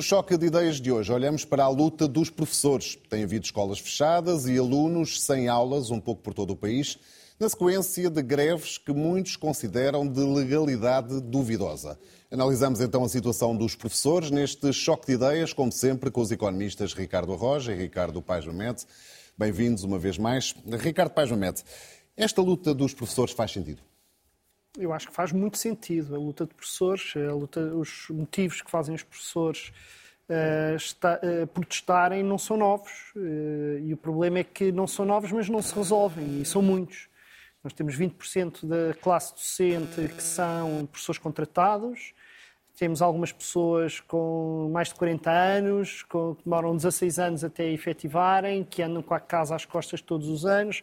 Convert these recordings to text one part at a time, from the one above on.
No choque de ideias de hoje, olhamos para a luta dos professores. Tem havido escolas fechadas e alunos sem aulas, um pouco por todo o país, na sequência de greves que muitos consideram de legalidade duvidosa. Analisamos então a situação dos professores neste choque de ideias, como sempre, com os economistas Ricardo Roja e Ricardo Paes Mamete. Bem-vindos uma vez mais. Ricardo Paes Mamete, esta luta dos professores faz sentido? Eu acho que faz muito sentido. A luta de professores, luta, os motivos que fazem os professores uh, está, uh, protestarem não são novos. Uh, e o problema é que não são novos, mas não se resolvem. E são muitos. Nós temos 20% da classe docente que são professores contratados. Temos algumas pessoas com mais de 40 anos, com, que demoram 16 anos até efetivarem, que andam com a casa às costas todos os anos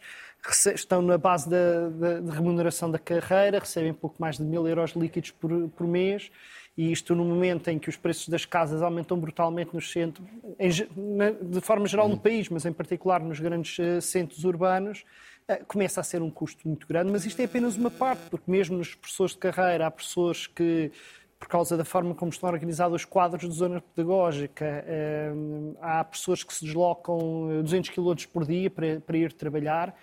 estão na base da, da, de remuneração da carreira, recebem pouco mais de mil euros líquidos por, por mês, e isto no momento em que os preços das casas aumentam brutalmente nos centros, de forma geral no uhum. país, mas em particular nos grandes uh, centros urbanos, uh, começa a ser um custo muito grande, mas isto é apenas uma parte, porque mesmo nos professores de carreira há professores que por causa da forma como estão organizados os quadros de zona pedagógica. Eh, há pessoas que se deslocam 200 km por dia para, ir trabalhar.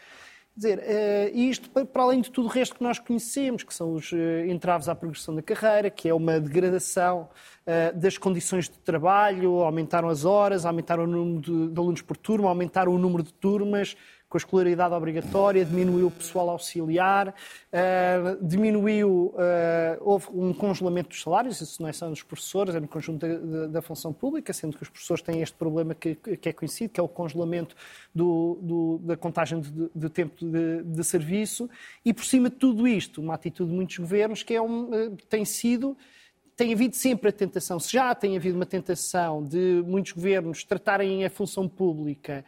Quer dizer, uh, isto para além de tudo o resto que nós conhecemos, que são os uh, entraves à progressão da carreira, que é uma degradação das condições de trabalho, aumentaram as horas, aumentaram o número de alunos por turma, aumentaram o número de turmas, com a escolaridade obrigatória, diminuiu o pessoal auxiliar, uh, diminuiu, uh, houve um congelamento dos salários, isso não é só dos professores, é no conjunto da, da, função pública, sendo que os professores têm este problema que, que é conhecido, que é o congelamento do, do, da contagem de, de tempo de, de, serviço, e por cima de tudo isto, uma atitude de muitos governos que é um, uh, tem sido tem havido sempre a tentação, se já tem havido uma tentação de muitos governos tratarem a função pública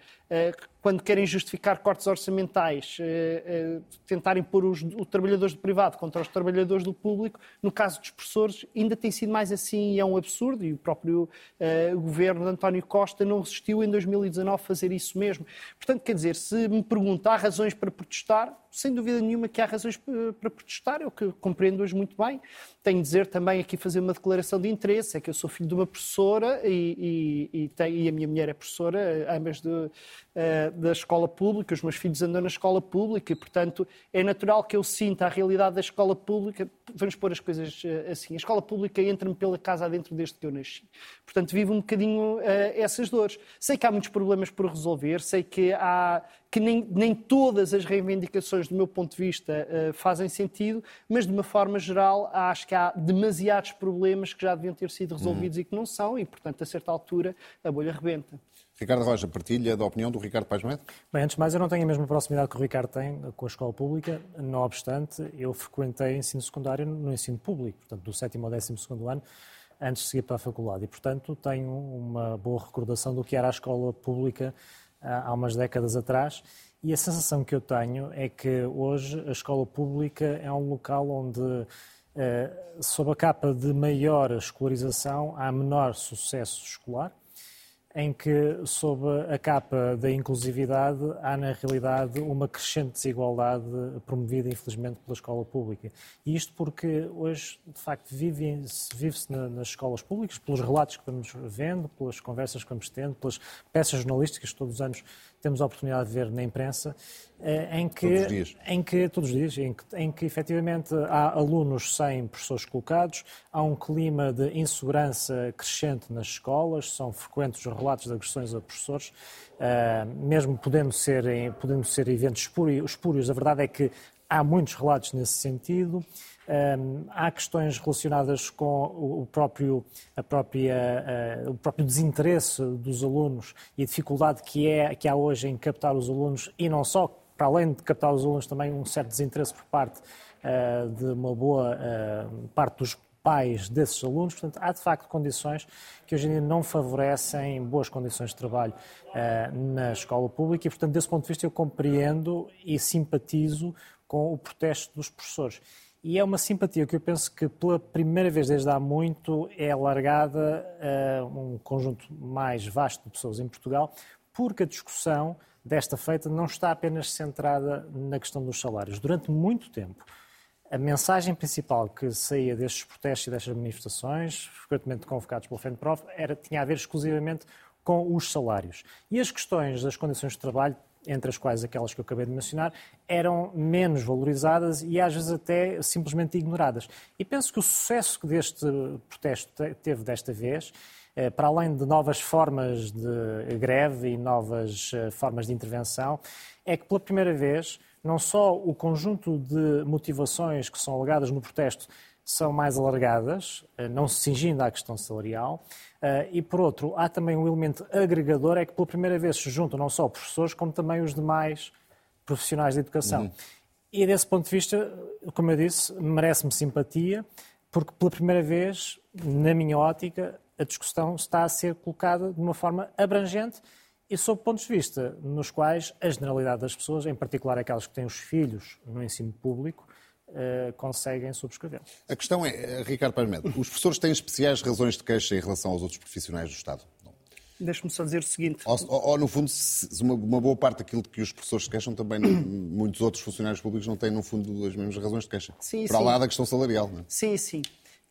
quando querem justificar cortes orçamentais, eh, eh, tentarem pôr os, trabalhadores do privado contra os trabalhadores do público, no caso dos professores, ainda tem sido mais assim e é um absurdo. E o próprio eh, governo de António Costa não resistiu em 2019 a fazer isso mesmo. Portanto, quer dizer, se me pergunta, há razões para protestar? Sem dúvida nenhuma que há razões para protestar, eu que compreendo hoje muito bem. Tenho de dizer também aqui, fazer uma declaração de interesse, é que eu sou filho de uma professora e, e, e, tem, e a minha mulher é professora, ambas de, da escola pública, os meus filhos andam na escola pública e, portanto, é natural que eu sinta a realidade da escola pública. Vamos pôr as coisas eh, assim. A escola pública entra-me pela casa adentro desde que eu nasci. Portanto, vivo um bocadinho uh, essas dores. Sei que há muitos problemas por resolver, sei que há que nem, nem todas as reivindicações, do meu ponto de vista, uh, fazem sentido, mas de uma forma geral acho que há demasiados problemas que já deviam ter sido resolvidos uhum. e que não são, e portanto, a certa altura, a bolha rebenta. Ricardo Roja, partilha da opinião do Ricardo Paes Bem, antes de mais, eu não tenho a mesma proximidade que o Ricardo tem com a escola pública, não obstante, eu frequentei ensino secundário no ensino público, portanto, do sétimo ao décimo segundo ano, antes de seguir para a faculdade. E, portanto, tenho uma boa recordação do que era a escola pública há umas décadas atrás. E a sensação que eu tenho é que hoje a escola pública é um local onde, eh, sob a capa de maior escolarização, há menor sucesso escolar em que, sob a capa da inclusive,dade há na realidade uma crescente desigualdade promovida, infelizmente, pela escola pública. E isto porque hoje, de facto, vive-se vive nas escolas públicas, pelos relatos que vamos vendo, pelas conversas que vamos tendo, pelas peças jornalísticas que todos os anos temos a oportunidade de ver na imprensa, eh, em que, todos os dias, em que, todos os dias em, que, em que efetivamente há alunos sem professores colocados, há um clima de insegurança crescente nas escolas, são frequentes os relatos de agressões a professores, eh, mesmo podendo ser, podendo ser eventos espúrios, a verdade é que há muitos relatos nesse sentido. Há questões relacionadas com o próprio, a própria, uh, o próprio desinteresse dos alunos e a dificuldade que, é, que há hoje em captar os alunos e não só, para além de captar os alunos, também um certo desinteresse por parte uh, de uma boa uh, parte dos pais desses alunos. Portanto, há de facto condições que hoje em dia não favorecem boas condições de trabalho na escola pública e, portanto, desse ponto de vista, eu compreendo e simpatizo com o protesto dos professores. E é uma simpatia que eu penso que pela primeira vez desde há muito é alargada a um conjunto mais vasto de pessoas em Portugal, porque a discussão desta feita não está apenas centrada na questão dos salários. Durante muito tempo, A mensagem principal que saía destes protestos e destas manifestações, frequentemente convocados pelo FENPROF, era, tinha a ver exclusivamente com os salários. E as questões das condições de trabalho entre as quais aquelas que eu acabei de mencionar, eram menos valorizadas e às vezes até simplesmente ignoradas. E penso que o sucesso que deste protesto teve desta vez, eh, para além de novas formas de greve e novas eh, formas de intervenção, é que pela primeira vez não só o conjunto de motivações que são alegadas no protesto são mais alargadas, eh, não se cingindo à questão salarial, e, por outro, há também um elemento agregador, é que pela primeira vez se juntam não só professores, como também os demais profissionais de educação. Uhum. E, desse ponto de vista, como eu disse, merece-me simpatia, porque pela primeira vez, na minha ótica, a discussão está a ser colocada de uma forma abrangente e sob pontos de vista nos quais a generalidade das pessoas, em particular aquelas que têm os filhos no ensino público, uh, conseguem subscrever. A questão é, eh, Ricardo Parmedo, os professores têm especiais razões de queixa em relação aos outros profissionais do Estado? Deixe-me só dizer o seguinte. Ou, ou, ou no fundo, uma, uma, boa parte daquilo que os professores se queixam, também não, muitos outros funcionários públicos não têm, no fundo, as mesmas razões de queixa. Sim, Para sim. lá da questão salarial. Não é? Sim, sim.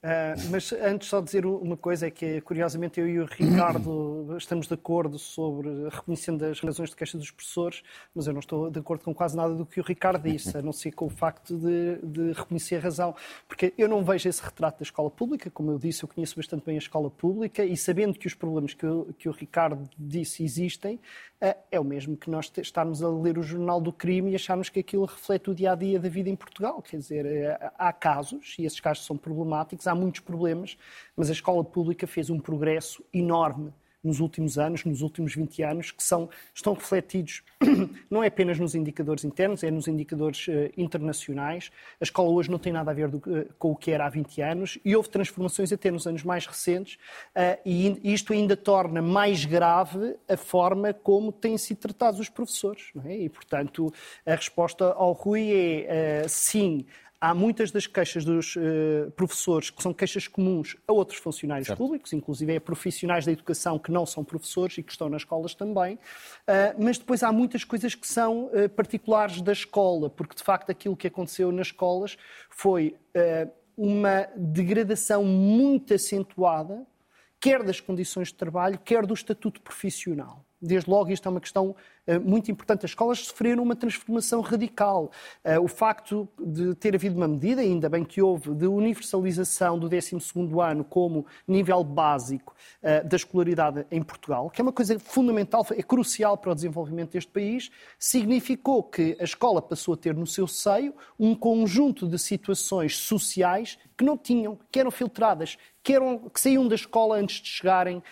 Uh, mas antes só dizer uma coisa, é que curiosamente eu e o Ricardo estamos de acordo sobre reconhecendo as razões de queixa dos professores, mas eu não estou de acordo com quase nada do que o Ricardo disse, a não ser com o facto de, de reconhecer a razão. Porque eu não vejo esse retrato da escola pública, como eu disse, eu conheço bastante bem a escola pública e sabendo que os problemas que, eu, que o Ricardo disse existem, uh, é o mesmo que nós estarmos a ler o Jornal do Crime e acharmos que aquilo reflete o dia a dia da vida em Portugal. Quer dizer, uh, há casos, e esses casos são problemáticos, há muitos problemas, mas a escola pública fez um progresso enorme nos últimos anos, nos últimos 20 anos, que são, estão refletidos não é apenas nos indicadores internos, é nos indicadores uh, internacionais. A escola hoje não tem nada a ver do, uh, com o que era há 20 anos e houve transformações até nos anos mais recentes uh, e isto ainda torna mais grave a forma como têm sido tratados os professores. É? E, portanto, a resposta ao Rui é sim, Há muitas das queixas dos uh, professores que são queixas comuns a outros funcionários certo. públicos, inclusive a profissionais da educação que não são professores e que estão nas escolas também, uh, mas depois há muitas coisas que são uh, particulares da escola, porque de facto aquilo que aconteceu nas escolas foi uma degradação muito acentuada, quer das condições de trabalho, quer do estatuto profissional. Desde logo, isto é uma questão muito importante. As escolas sofreram uma transformação radical. Uh, o facto de ter havido uma medida, ainda bem que houve, de universalização do 12 ano como nível básico uh, da escolaridade em Portugal, que é uma coisa fundamental, é crucial para o desenvolvimento deste país, significou que a escola passou a ter no seu seio um conjunto de situações sociais que não tinham, que eram filtradas, que, eram, que saíam da escola antes de chegarem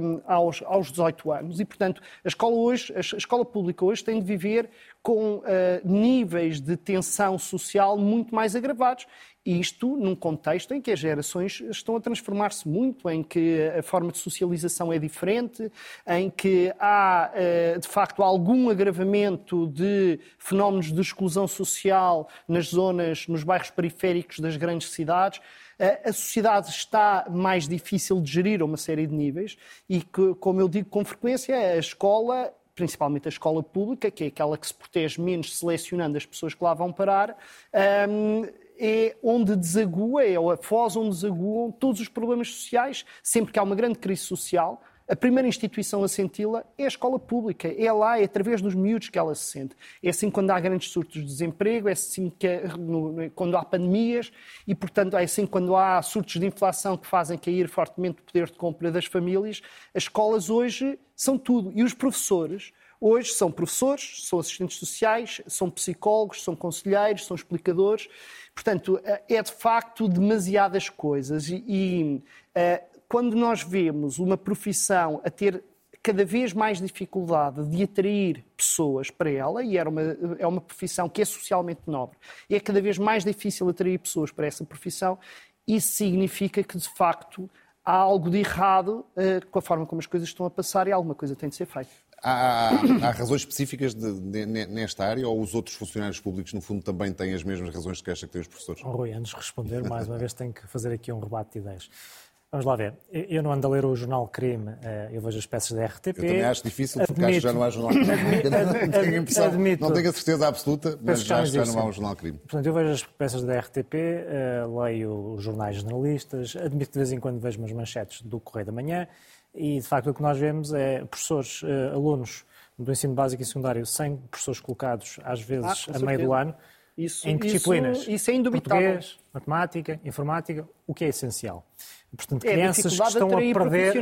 um, aos, aos 18 anos. E, portanto, a escola, hoje, a escola pública hoje tem de viver com uh, níveis de tensão social muito mais agravados. Isto num contexto em que as gerações estão a transformar-se muito, em que a forma de socialização é diferente, em que há, uh, de facto, algum agravamento de fenómenos de exclusão social nas zonas, nos bairros periféricos das grandes cidades a sociedade está mais difícil de gerir a uma série de níveis e que, como eu digo com frequência, a escola principalmente a escola pública, que é aquela que se protege menos selecionando as pessoas que lá vão parar, é onde desagua, é a foz onde desaguam todos os problemas sociais, sempre que há uma grande crise social, a primeira instituição a senti-la é a escola pública. É lá, é através dos miúdos que ela se sente. É assim quando há grandes surtos de desemprego, é assim que, é, quando há pandemias e, portanto, é assim quando há surtos de inflação que fazem cair fortemente o poder de compra das famílias. As escolas hoje são tudo. E os professores hoje são professores, são assistentes sociais, são psicólogos, são conselheiros, são explicadores. Portanto, é de facto demasiadas coisas. E, e uh, quando nós vemos uma profissão a ter cada vez mais dificuldade de atrair pessoas para ela, e era uma, é uma profissão que é socialmente nobre, e é cada vez mais difícil atrair pessoas para essa profissão, isso significa que, de facto, há algo de errado uh, com a forma como as coisas estão a passar e alguma coisa tem de ser feita. Há, há, razões específicas de, de, nesta área ou os outros funcionários públicos, no fundo, também têm as mesmas razões de queixa que têm os professores? Oh, Rui, antes de responder, mais uma vez tenho que fazer aqui um rebate de ideias. Vamos lá ver. Eu não ando a ler o jornal Crime, eh, eu vejo as peças da RTP. Eu também acho difícil, porque admito, acho que já não há jornal Crime. Não tenho, impressão, admito, não tenho a certeza absoluta, mas já acho que já não há um jornal Crime. Portanto, eu vejo as peças da RTP, eh, leio os jornais jornalistas, admito de vez em quando vejo umas manchetes do Correio da Manhã e, de facto, o que nós vemos é professores, eh, alunos do ensino básico e secundário sem professores colocados, às vezes, ah, a meio do ano. Isso, em que disciplinas? Isso, isso é indubitável. Português, matemática, informática, o que é essencial. Portanto, é crianças que estão a perder,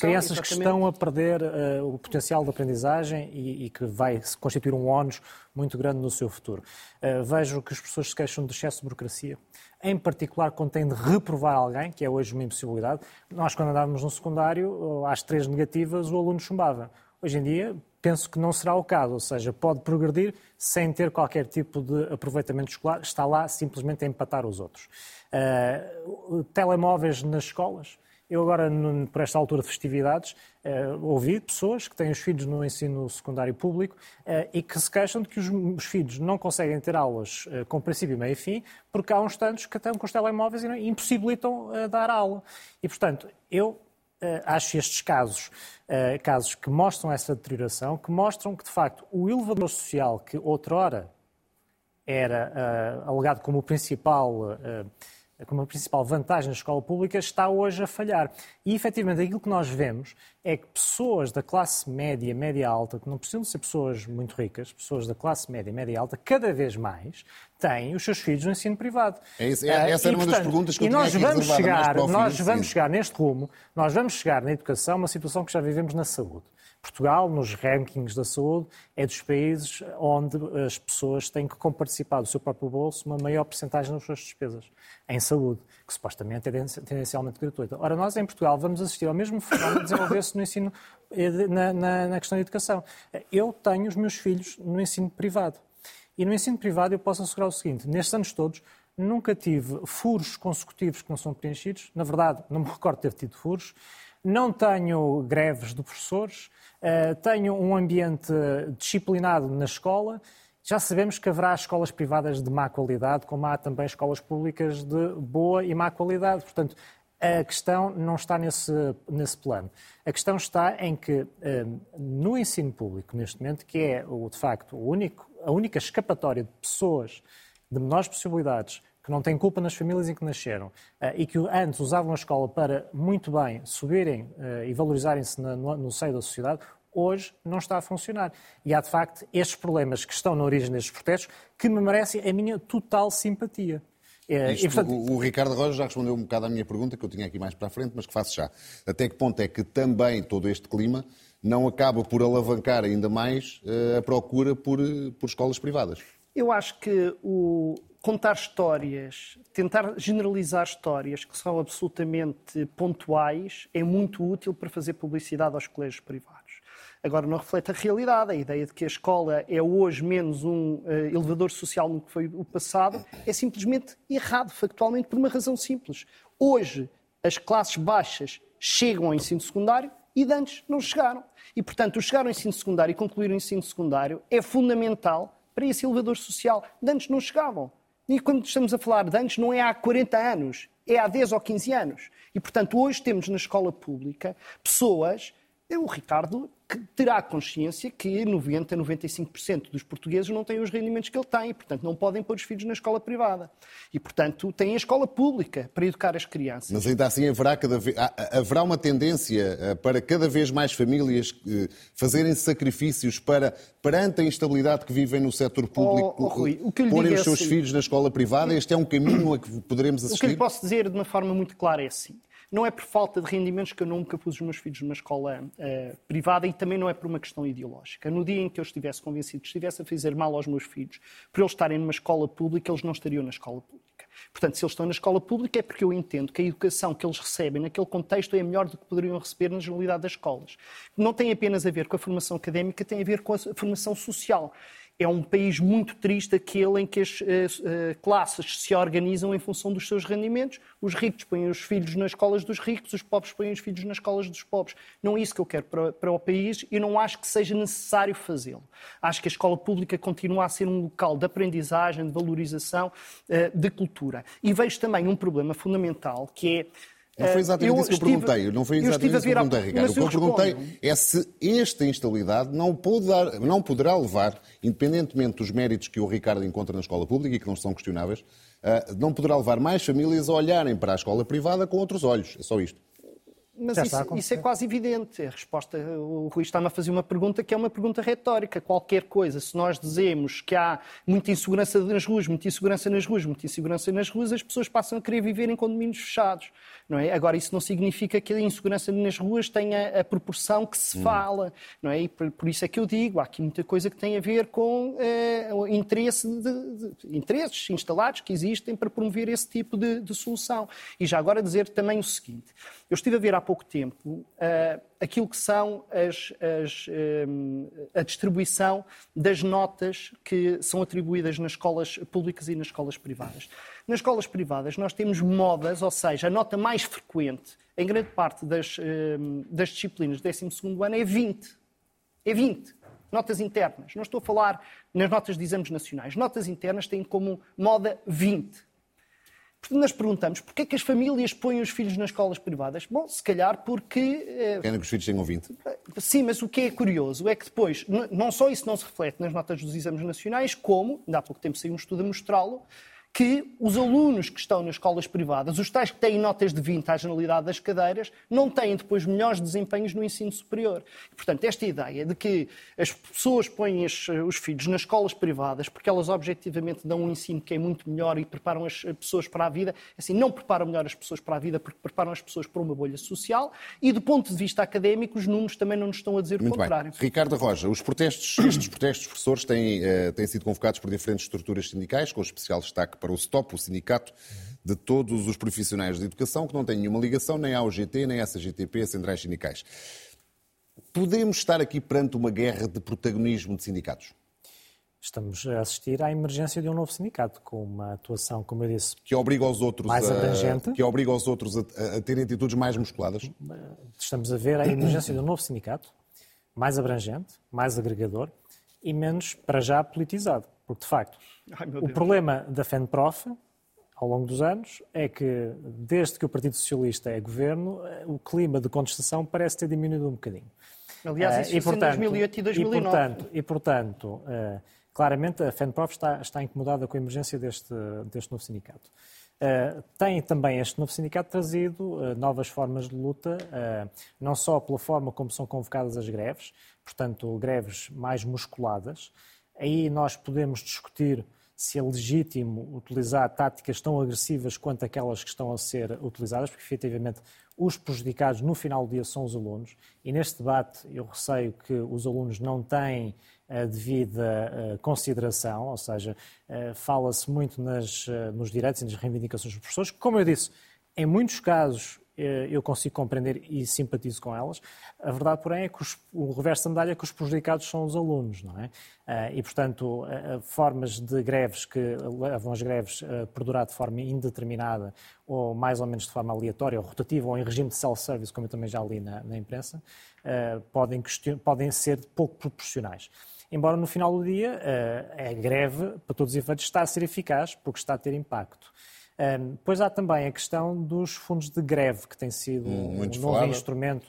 crianças que estão a perder uh, o potencial de aprendizagem e, e, que vai constituir um ónus muito grande no seu futuro. Uh, vejo que as pessoas se queixam de excesso de burocracia, em particular quando têm de reprovar alguém, que é hoje uma impossibilidade. Nós, quando andávamos no secundário, às três negativas, o aluno chumbava. Hoje em dia, penso que não será o caso, ou seja, pode progredir sem ter qualquer tipo de aproveitamento escolar, está lá simplesmente a empatar os outros. Uh, telemóveis nas escolas. Eu agora, por esta altura de festividades, uh, ouvi pessoas que têm os filhos no ensino secundário público uh, e que se queixam de que os, os filhos não conseguem ter aulas com princípio, meio e fim, porque há uns tantos que estão com os telemóveis e impossibilitam dar aula. E, portanto, eu acho estes casos, casos que mostram essa deterioração, que mostram que, de facto, o elevador social que outrora era alegado como o principal como a principal vantagem da escola pública, está hoje a falhar. E, efetivamente, aquilo que nós vemos é que pessoas da classe média, média alta, que não precisam de ser pessoas muito ricas, pessoas da classe média, média alta, cada vez mais têm os seus filhos no ensino privado. É isso, é, essa era uma das perguntas que eu e nós vamos chegar, Nós vamos chegar neste rumo, nós vamos chegar na educação uma situação que já vivemos na saúde. Portugal, nos rankings da saúde, é dos países onde as pessoas têm que comparticipar do seu próprio bolso uma maior porcentagem das suas despesas em saúde, que supostamente é tendencialmente gratuita. Ora, nós em Portugal vamos assistir ao mesmo fenómeno desenvolver-se no ensino, eh, na, na, na questão da educação. Eu tenho os meus filhos no ensino privado. E no ensino privado eu posso assegurar o seguinte, nestes anos todos, nunca tive furos consecutivos que não são preenchidos. Na verdade, não me recordo de ter tido furos. Não tenho greves de professores, uh, tenho um ambiente disciplinado na escola. Já sabemos que haverá escolas privadas de má qualidade, como há também escolas públicas de boa e má qualidade. Portanto, a questão não está nesse, nesse plano. A questão está em que, eh, no ensino público, neste momento, que é, de facto, o único, a única escapatória de pessoas de menores possibilidades que não têm culpa nas famílias em que nasceram eh, e que antes usavam a escola para, muito bem, subirem eh, e valorizarem-se no seio da sociedade, hoje não está a funcionar. E há, de facto, estes problemas que estão na origem destes protestos que me merecem a minha total simpatia. Eh, Isto, e, portanto... o, o, Ricardo Rojas já respondeu um bocado à minha pergunta, que eu tinha aqui mais para a frente, mas que faço já. Até que ponto é que também todo este clima não acaba por alavancar ainda mais a procura por, por escolas privadas? Eu acho que o, contar histórias, tentar generalizar histórias que são absolutamente pontuais é muito útil para fazer publicidade aos colégios privados. Agora, não reflete a realidade. A ideia de que a escola é hoje menos um uh, elevador social do que foi o passado é simplesmente errado, factualmente, por uma razão simples. Hoje, as classes baixas chegam ao ensino secundário e de antes não chegaram. E, portanto, o chegar ao ensino secundário e concluir o ensino secundário é fundamental para esse elevador social. De antes não chegavam. E quando estamos a falar de antes, não é há 40 anos, é há 10 ou 15 anos. E, portanto, hoje temos na escola pública pessoas o Ricardo terá consciência que 90, 95% dos portugueses não têm os rendimentos que ele tem, portanto não podem pôr os filhos na escola privada. E, portanto, têm a escola pública para educar as crianças. Mas ainda assim haverá, cada vez, haverá uma tendência eh, para cada vez mais famílias eh, fazerem sacrifícios para, perante a instabilidade que vivem no setor público, oh, oh, Rui, porem os é seus assim, filhos na escola privada? Este é um caminho a que poderemos assistir? O que lhe posso dizer de uma forma muito clara é assim. Não é por falta de rendimentos que eu nunca pus os meus filhos numa escola uh, privada e também não é por uma questão ideológica. No dia em que eu estivesse convencido que estivesse a fazer mal aos meus filhos, por eles estarem numa escola pública, eles não estariam na escola pública. Portanto, se eles estão na escola pública é porque eu entendo que a educação que eles recebem naquele contexto é melhor do que poderiam receber na generalidade das escolas. Não tem apenas a ver com a formação académica, tem a ver com a formação social é um país muito triste aquele em que as uh, classes se organizam em função dos seus rendimentos. Os ricos põem os filhos nas escolas dos ricos, os pobres põem os filhos nas escolas dos pobres. Não é isso que eu quero para, para o país e não acho que seja necessário fazê-lo. Acho que a escola pública continua a ser um local de aprendizagem, de valorização, uh, de cultura. E vejo também um problema fundamental que é Não foi exatamente eu isso que eu estive, perguntei. Não foi exatamente isso que eu perguntei, Ricardo. O que eu perguntei é se esta instabilidade não, pode dar, não poderá levar, independentemente dos méritos que o Ricardo encontra na escola pública e que não são questionáveis, não poderá levar mais famílias a olharem para a escola privada com outros olhos. É só isto. Mas isso, isso, é quase evidente. A resposta, o Rui está-me a fazer uma pergunta que é uma pergunta retórica. Qualquer coisa, se nós dizemos que há muita insegurança nas ruas, muita insegurança nas ruas, muita insegurança nas ruas, as pessoas passam a querer viver em condomínios fechados. Não é? Agora, isso não significa que a insegurança nas ruas tenha a proporção que se hum. fala. Não é? E por, por, isso é que eu digo, há aqui muita coisa que tem a ver com eh, interesse de, de, interesses instalados que existem para promover esse tipo de, de solução. E já agora dizer também o seguinte. Eu estive a ver há pouco tempo uh, aquilo que são as, as, a distribuição das notas que são atribuídas nas escolas públicas e nas escolas privadas. Nas escolas privadas nós temos modas, ou seja, a nota mais frequente em grande parte das, das disciplinas do 12º ano é 20. É 20 notas internas. Não estou a falar nas notas de exames nacionais. Notas internas têm como moda 20. Portanto, nós perguntamos porquê é que as famílias põem os filhos nas escolas privadas? Bom, se calhar porque... Eh, Querem que os filhos tenham 20. Sim, mas o que é curioso é que depois, não só isso não se reflete nas notas dos exames nacionais, como, ainda há pouco tempo saiu um estudo a mostrá-lo, que os alunos que estão nas escolas privadas, os tais que têm notas de 20 à generalidade das cadeiras, não têm depois melhores desempenhos no ensino superior. Portanto, esta ideia de que as pessoas põem os filhos nas escolas privadas porque elas objetivamente dão um ensino que é muito melhor e preparam as pessoas para a vida, assim, não preparam melhor as pessoas para a vida porque preparam as pessoas para uma bolha social e, do ponto de vista académico, os números também não nos estão a dizer muito o contrário. Bem. Ricardo Roja, os protestos, estes protestos de professores têm, uh, têm sido convocados por diferentes estruturas sindicais, com especial destaque para o STOP, o sindicato de todos os profissionais de educação, que não tem nenhuma ligação nem à UGT, nem à SGTP, centrais sindicais. Podemos estar aqui perante uma guerra de protagonismo de sindicatos? Estamos a assistir à emergência de um novo sindicato, com uma atuação, como eu disse, que obriga os outros mais abrangente. A, que obriga os outros a, a terem atitudes mais musculadas? Estamos a ver a emergência de um novo sindicato, mais abrangente, mais agregador e menos, para já, politizado. Porque, de facto, Ai, o problema da FENPROF, ao longo dos anos, é que, desde que o Partido Socialista é governo, o clima de contestação parece ter diminuído um bocadinho. Aliás, isso uh, e, portanto, em 2008 e 2009. E, portanto, e, portanto uh, claramente, a FENPROF está, está incomodada com a emergência deste, deste novo sindicato. Uh, tem também este novo sindicato trazido uh, novas formas de luta, uh, não só pela forma como são convocadas as greves, portanto, greves mais musculadas, Aí nós podemos discutir se é legítimo utilizar táticas tão agressivas quanto aquelas que estão a ser utilizadas, porque efetivamente os prejudicados no final do dia são os alunos, e neste debate eu receio que os alunos não têm a devida consideração, ou seja, fala-se muito nas, nos direitos e nas reivindicações dos professores, como eu disse, em muitos casos eh, eu consigo compreender e simpatizo com elas. A verdade, porém, é que os, o reverso da medalha é que os prejudicados são os alunos, não é? Eh, e, portanto, formas de greves que levam as greves a perdurar de forma indeterminada ou mais ou menos de forma aleatória ou rotativa ou em regime de self-service, como eu também já li na, na imprensa, eh, podem, podem ser pouco proporcionais embora no final do dia a greve, para todos os efeitos, está a ser eficaz porque está a ter impacto. Um, depois há também a questão dos fundos de greve, que tem sido hum, um novo falado. instrumento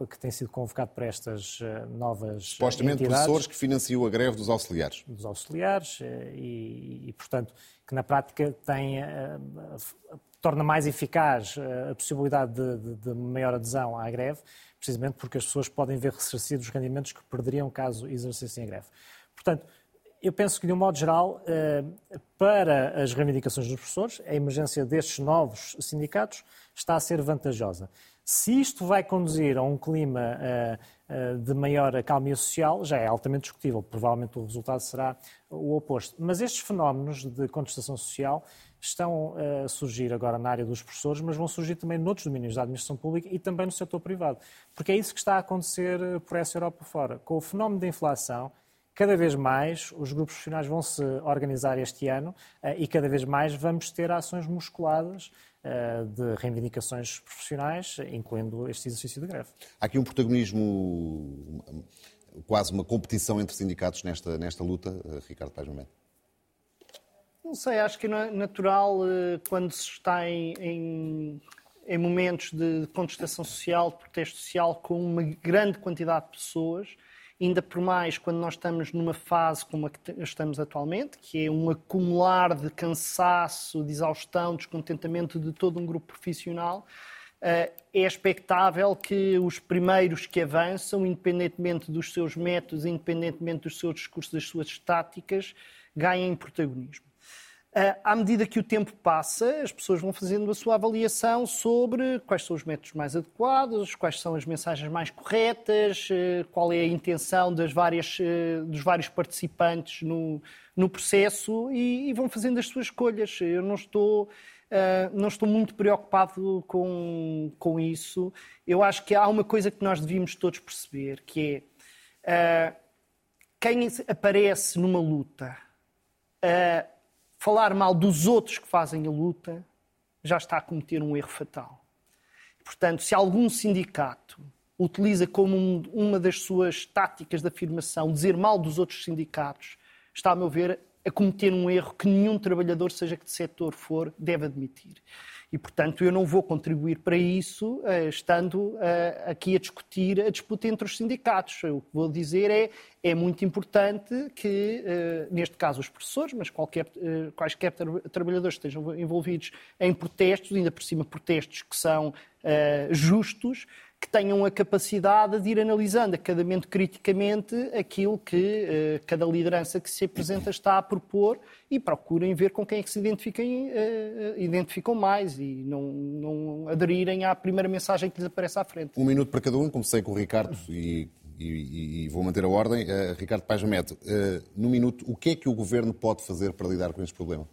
uh, que tem sido convocado para estas uh, novas Supostamente entidades. professores que financiam a greve dos auxiliares. Dos auxiliares uh, e, e, portanto, que na prática tem, torna mais eficaz a possibilidade de, de, de maior adesão à greve, precisamente porque as pessoas podem ver ressarcidos os rendimentos que perderiam caso exercessem a greve. Portanto, eu penso que, de um modo geral, eh, para as reivindicações dos professores, a emergência destes novos sindicatos está a ser vantajosa. Se isto vai conduzir a um clima eh, eh, de maior acalmia social, já é altamente discutível. Provavelmente o resultado será o oposto. Mas estes fenómenos de contestação social estão a surgir agora na área dos professores, mas vão surgir também noutros domínios da administração pública e também no setor privado. Porque é isso que está a acontecer por essa Europa fora. Com o fenómeno da inflação, Cada vez mais os grupos profissionais vão se organizar este ano eh, e cada vez mais vamos ter ações musculadas eh, de reivindicações profissionais, incluindo este exercício de greve. Há aqui um protagonismo, quase uma competição entre sindicatos nesta, nesta luta, eh, Ricardo Paz Momento? Não sei, acho que é natural quando se está em, em em momentos de contestação social, de protesto social, com uma grande quantidade de pessoas, ainda por mais quando nós estamos numa fase como a que estamos atualmente, que é um acumular de cansaço, de exaustão, descontentamento de todo um grupo profissional, eh, é expectável que os primeiros que avançam, independentemente dos seus métodos, independentemente dos seus discursos, das suas táticas, ganhem protagonismo. Eh, à medida que o tempo passa, as pessoas vão fazendo a sua avaliação sobre quais são os métodos mais adequados, quais são as mensagens mais corretas, eh, qual é a intenção das várias, dos vários participantes no, no processo e, e vão fazendo as suas escolhas. Eu não estou não estou muito preocupado com, com isso. Eu acho que há uma coisa que nós devíamos todos perceber, que é quem aparece numa luta falar mal dos outros que fazem a luta já está a cometer um erro fatal. Portanto, se algum sindicato utiliza como um, uma das suas táticas de afirmação dizer mal dos outros sindicatos, está, a meu ver, a cometer um erro que nenhum trabalhador, seja que de setor for, deve admitir. E, portanto, eu não vou contribuir para isso uh, estando uh, aqui a discutir a disputa entre os sindicatos. O que vou dizer é é muito importante que, uh, neste caso, os professores, mas qualquer, quaisquer tra trabalhadores estejam envolvidos em protestos, ainda por cima protestos que são justos, que tenham a capacidade de ir analisando a cada momento criticamente aquilo que uh, cada liderança que se apresenta está a propor e procurem ver com quem é que se uh, identificam mais e não, não aderirem à primeira mensagem que lhes aparece à frente. Um minuto para cada um, comecei com o Ricardo e, e, e vou manter a ordem. Uh, Ricardo Mete, uh, no minuto, o que é que o Governo pode fazer para lidar com este problema?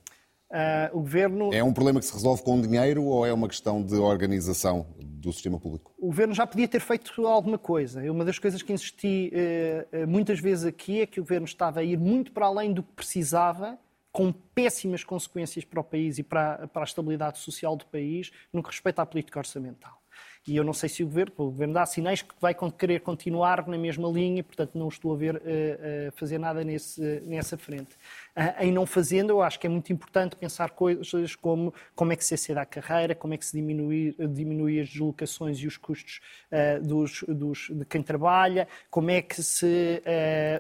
Uh, o governo... É um problema que se resolve com dinheiro ou é uma questão de organização do sistema público? O governo já podia ter feito alguma coisa. Uma das coisas que insisti uh, muitas vezes aqui é que o governo estava a ir muito para além do que precisava, com péssimas consequências para o país e para, para a estabilidade social do país, no que respeita à política orçamental. E eu não sei se o governo, o governo dá sinais que vai querer continuar na mesma linha, portanto não estou a ver uh, uh, fazer nada nesse, nessa frente. Uh, em não fazendo, eu acho que é muito importante pensar coisas como como é que se acede à carreira, como é que se diminui, diminui as deslocações e os custos dos, dos, de quem trabalha, como é que se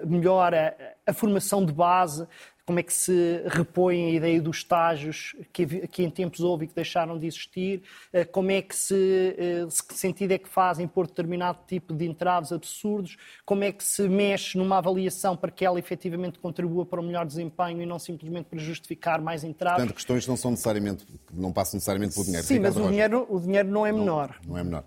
melhora a formação de base, como é que se repõe a ideia dos estágios que, que em tempos houve e que deixaram de existir, eh, como é que se, eh, que sentido é que fazem pôr determinado tipo de entraves absurdos, como é que se mexe numa avaliação para que ela efetivamente contribua para um melhor desempenho e não simplesmente para justificar mais entraves. Portanto, questões não são necessariamente, não passam necessariamente pelo dinheiro. Sim, Ricardo mas o dinheiro, o dinheiro não é menor. Não, não é menor.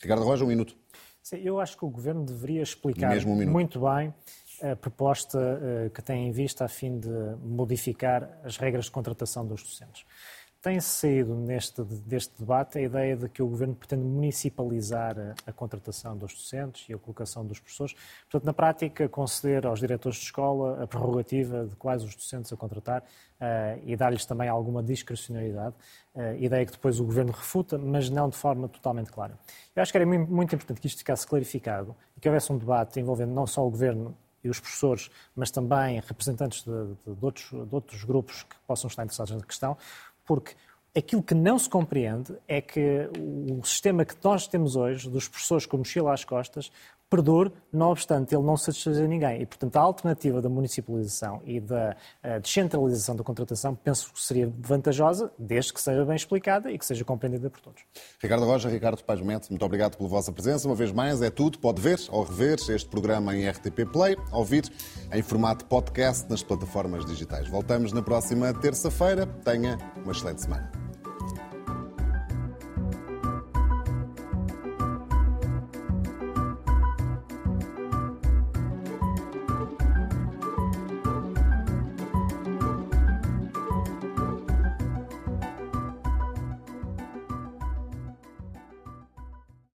Ricardo Roja, um minuto. Sim, eu acho que o Governo deveria explicar um muito bem a proposta eh, que tem em vista a fim de modificar as regras de contratação dos docentes. Tem-se saído neste, deste debate a ideia de que o Governo pretende municipalizar a, a, contratação dos docentes e a colocação dos professores. Portanto, na prática, conceder aos diretores de escola a prerrogativa de quais os docentes a contratar uh, e dar-lhes também alguma discrecionalidade. Uh, ideia que depois o Governo refuta, mas não de forma totalmente clara. Eu acho que era muito importante que isto ficasse clarificado e que houvesse um debate envolvendo não só o Governo e os professores, mas também representantes de, de, outros, de outros grupos que possam estar interessados na questão, porque aquilo que não se compreende é que o sistema que nós temos hoje, dos professores com mochila às costas, perdure, não obstante ele não satisfazer ninguém. E, portanto, a alternativa da municipalização e da uh, descentralização da contratação penso que seria vantajosa, desde que seja bem explicada e que seja compreendida por todos. Ricardo Roja, Ricardo Paz Mete, muito obrigado pela vossa presença. Uma vez mais, é tudo. Pode ver ou rever este programa em RTP Play, ouvir em formato podcast nas plataformas digitais. Voltamos na próxima terça-feira. Tenha uma excelente semana.